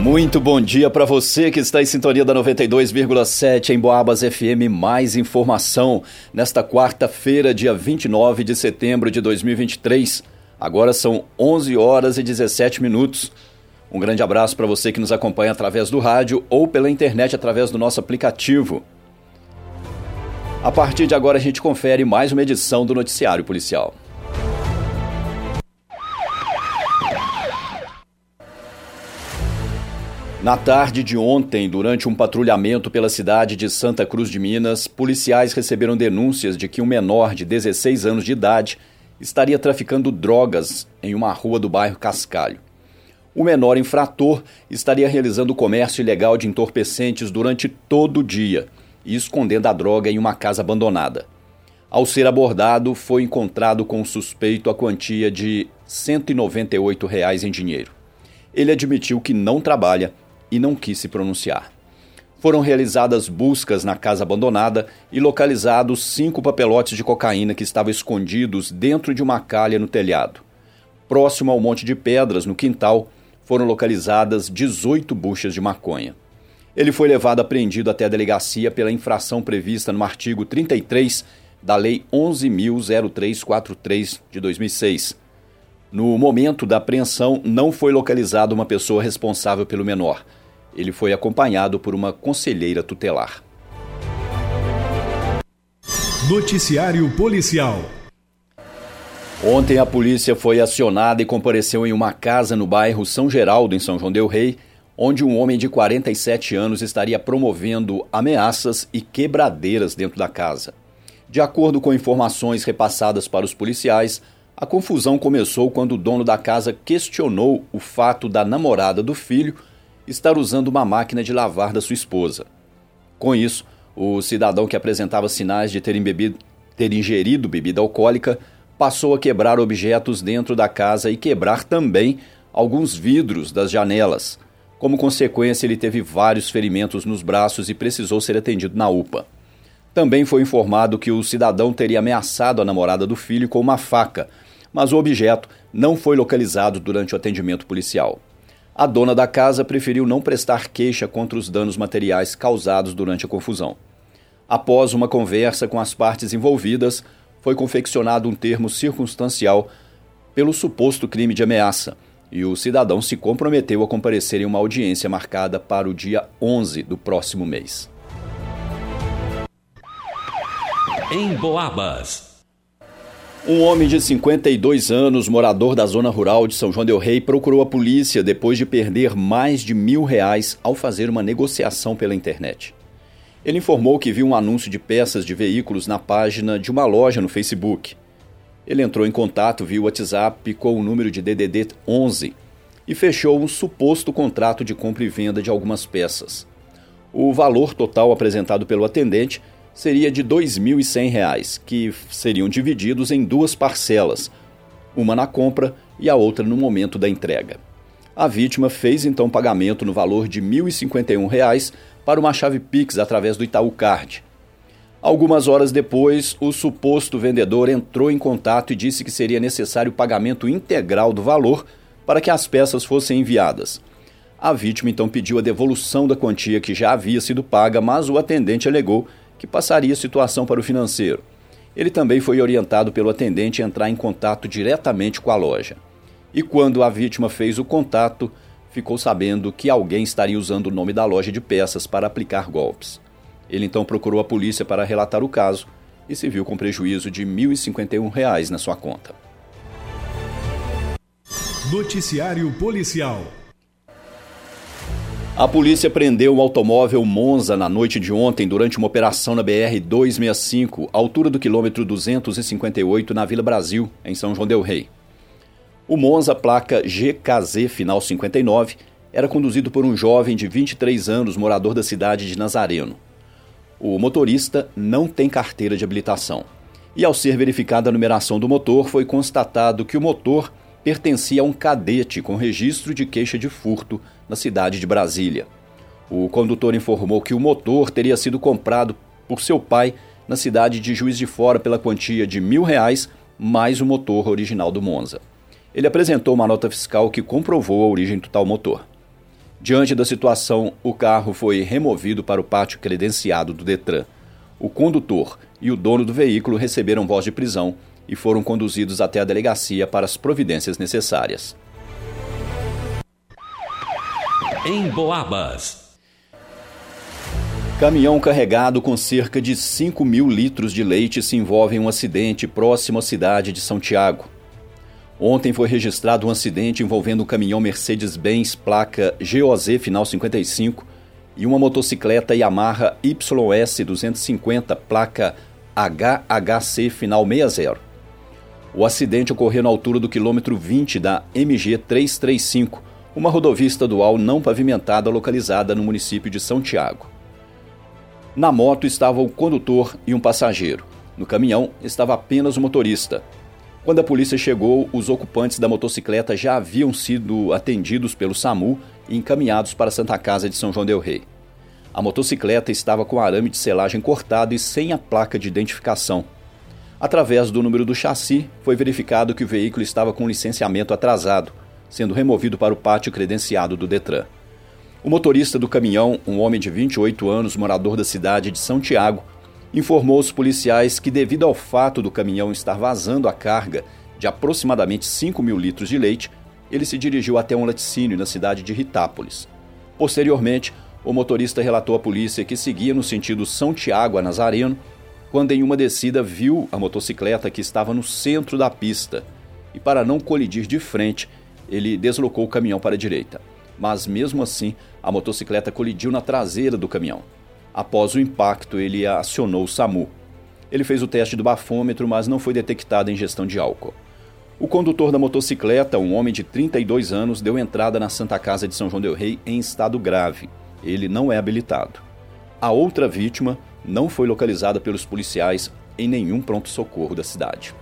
Muito bom dia para você que está em sintonia da 92,7 em Boabas FM. Mais informação nesta quarta-feira, dia 29 de setembro de 2023. Agora são 11 horas e 17 minutos. Um grande abraço para você que nos acompanha através do rádio ou pela internet através do nosso aplicativo. A partir de agora a gente confere mais uma edição do Noticiário Policial. Na tarde de ontem, durante um patrulhamento pela cidade de Santa Cruz de Minas, policiais receberam denúncias de que um menor de 16 anos de idade estaria traficando drogas em uma rua do bairro Cascalho. O menor infrator estaria realizando comércio ilegal de entorpecentes durante todo o dia e escondendo a droga em uma casa abandonada. Ao ser abordado, foi encontrado com o suspeito a quantia de 198 reais em dinheiro. Ele admitiu que não trabalha e não quis se pronunciar. Foram realizadas buscas na casa abandonada e localizados cinco papelotes de cocaína que estavam escondidos dentro de uma calha no telhado. Próximo ao monte de pedras, no quintal, foram localizadas 18 buchas de maconha. Ele foi levado apreendido até a delegacia pela infração prevista no artigo 33 da Lei 11.0343 de 2006. No momento da apreensão, não foi localizada uma pessoa responsável pelo menor. Ele foi acompanhado por uma conselheira tutelar. Noticiário Policial. Ontem a polícia foi acionada e compareceu em uma casa no bairro São Geraldo, em São João Del Rei, onde um homem de 47 anos estaria promovendo ameaças e quebradeiras dentro da casa. De acordo com informações repassadas para os policiais, a confusão começou quando o dono da casa questionou o fato da namorada do filho estar usando uma máquina de lavar da sua esposa. Com isso, o cidadão que apresentava sinais de ter, embebido, ter ingerido bebida alcoólica passou a quebrar objetos dentro da casa e quebrar também alguns vidros das janelas. Como consequência, ele teve vários ferimentos nos braços e precisou ser atendido na UPA. Também foi informado que o cidadão teria ameaçado a namorada do filho com uma faca, mas o objeto não foi localizado durante o atendimento policial. A dona da casa preferiu não prestar queixa contra os danos materiais causados durante a confusão. Após uma conversa com as partes envolvidas, foi confeccionado um termo circunstancial pelo suposto crime de ameaça e o cidadão se comprometeu a comparecer em uma audiência marcada para o dia 11 do próximo mês. Em Boabas. Um homem de 52 anos, morador da zona rural de São João del Rei, procurou a polícia depois de perder mais de mil reais ao fazer uma negociação pela internet. Ele informou que viu um anúncio de peças de veículos na página de uma loja no Facebook. Ele entrou em contato via WhatsApp com o número de DDD 11 e fechou um suposto contrato de compra e venda de algumas peças. O valor total apresentado pelo atendente seria de R$ 2.100, que seriam divididos em duas parcelas, uma na compra e a outra no momento da entrega. A vítima fez então pagamento no valor de R$ 1.051 para uma chave Pix através do Itaú Card. Algumas horas depois, o suposto vendedor entrou em contato e disse que seria necessário o pagamento integral do valor para que as peças fossem enviadas. A vítima então pediu a devolução da quantia que já havia sido paga, mas o atendente alegou que passaria a situação para o financeiro. Ele também foi orientado pelo atendente a entrar em contato diretamente com a loja. E quando a vítima fez o contato, ficou sabendo que alguém estaria usando o nome da loja de peças para aplicar golpes. Ele então procurou a polícia para relatar o caso e se viu com prejuízo de R$ 1.051 na sua conta. Noticiário Policial a polícia prendeu um automóvel Monza na noite de ontem durante uma operação na BR-265, altura do quilômetro 258, na Vila Brasil, em São João del Rei. O Monza, placa GKZ final 59, era conduzido por um jovem de 23 anos, morador da cidade de Nazareno. O motorista não tem carteira de habilitação. E ao ser verificada a numeração do motor, foi constatado que o motor pertencia a um cadete com registro de queixa de furto na cidade de Brasília. O condutor informou que o motor teria sido comprado por seu pai na cidade de Juiz de Fora pela quantia de mil reais mais o motor original do Monza. Ele apresentou uma nota fiscal que comprovou a origem do tal motor. Diante da situação, o carro foi removido para o pátio credenciado do Detran. O condutor e o dono do veículo receberam voz de prisão e foram conduzidos até a delegacia para as providências necessárias. Em Boabas. Caminhão carregado com cerca de 5 mil litros de leite se envolve em um acidente próximo à cidade de São Tiago. Ontem foi registrado um acidente envolvendo um caminhão Mercedes-Benz placa GOZ final 55 e uma motocicleta Yamaha YS 250 placa HHC final 60. O acidente ocorreu na altura do quilômetro 20 da MG 335, uma rodovia estadual não pavimentada localizada no município de São Tiago. Na moto estava o condutor e um passageiro. No caminhão estava apenas o motorista. Quando a polícia chegou, os ocupantes da motocicleta já haviam sido atendidos pelo SAMU e encaminhados para a Santa Casa de São João del Rei. A motocicleta estava com arame de selagem cortado e sem a placa de identificação. Através do número do chassi, foi verificado que o veículo estava com licenciamento atrasado, sendo removido para o pátio credenciado do Detran. O motorista do caminhão, um homem de 28 anos, morador da cidade de São Tiago, informou os policiais que, devido ao fato do caminhão estar vazando a carga de aproximadamente 5 mil litros de leite, ele se dirigiu até um laticínio na cidade de Ritápolis. Posteriormente, o motorista relatou à polícia que seguia no sentido São Tiago a Nazareno, quando em uma descida viu a motocicleta que estava no centro da pista e, para não colidir de frente, ele deslocou o caminhão para a direita mas mesmo assim a motocicleta colidiu na traseira do caminhão. Após o impacto, ele acionou o SAMU. Ele fez o teste do bafômetro, mas não foi detectada ingestão de álcool. O condutor da motocicleta, um homem de 32 anos, deu entrada na Santa Casa de São João del Rei em estado grave. Ele não é habilitado. A outra vítima não foi localizada pelos policiais em nenhum pronto-socorro da cidade.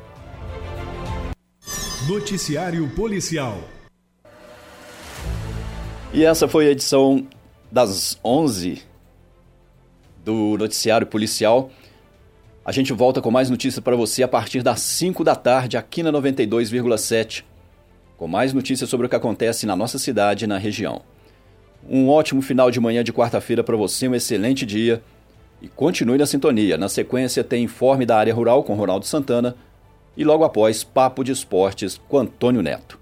Noticiário Policial e essa foi a edição das 11 do Noticiário Policial. A gente volta com mais notícias para você a partir das 5 da tarde aqui na 92,7, com mais notícias sobre o que acontece na nossa cidade e na região. Um ótimo final de manhã de quarta-feira para você, um excelente dia e continue na sintonia. Na sequência tem informe da área rural com Ronaldo Santana e logo após Papo de Esportes com Antônio Neto.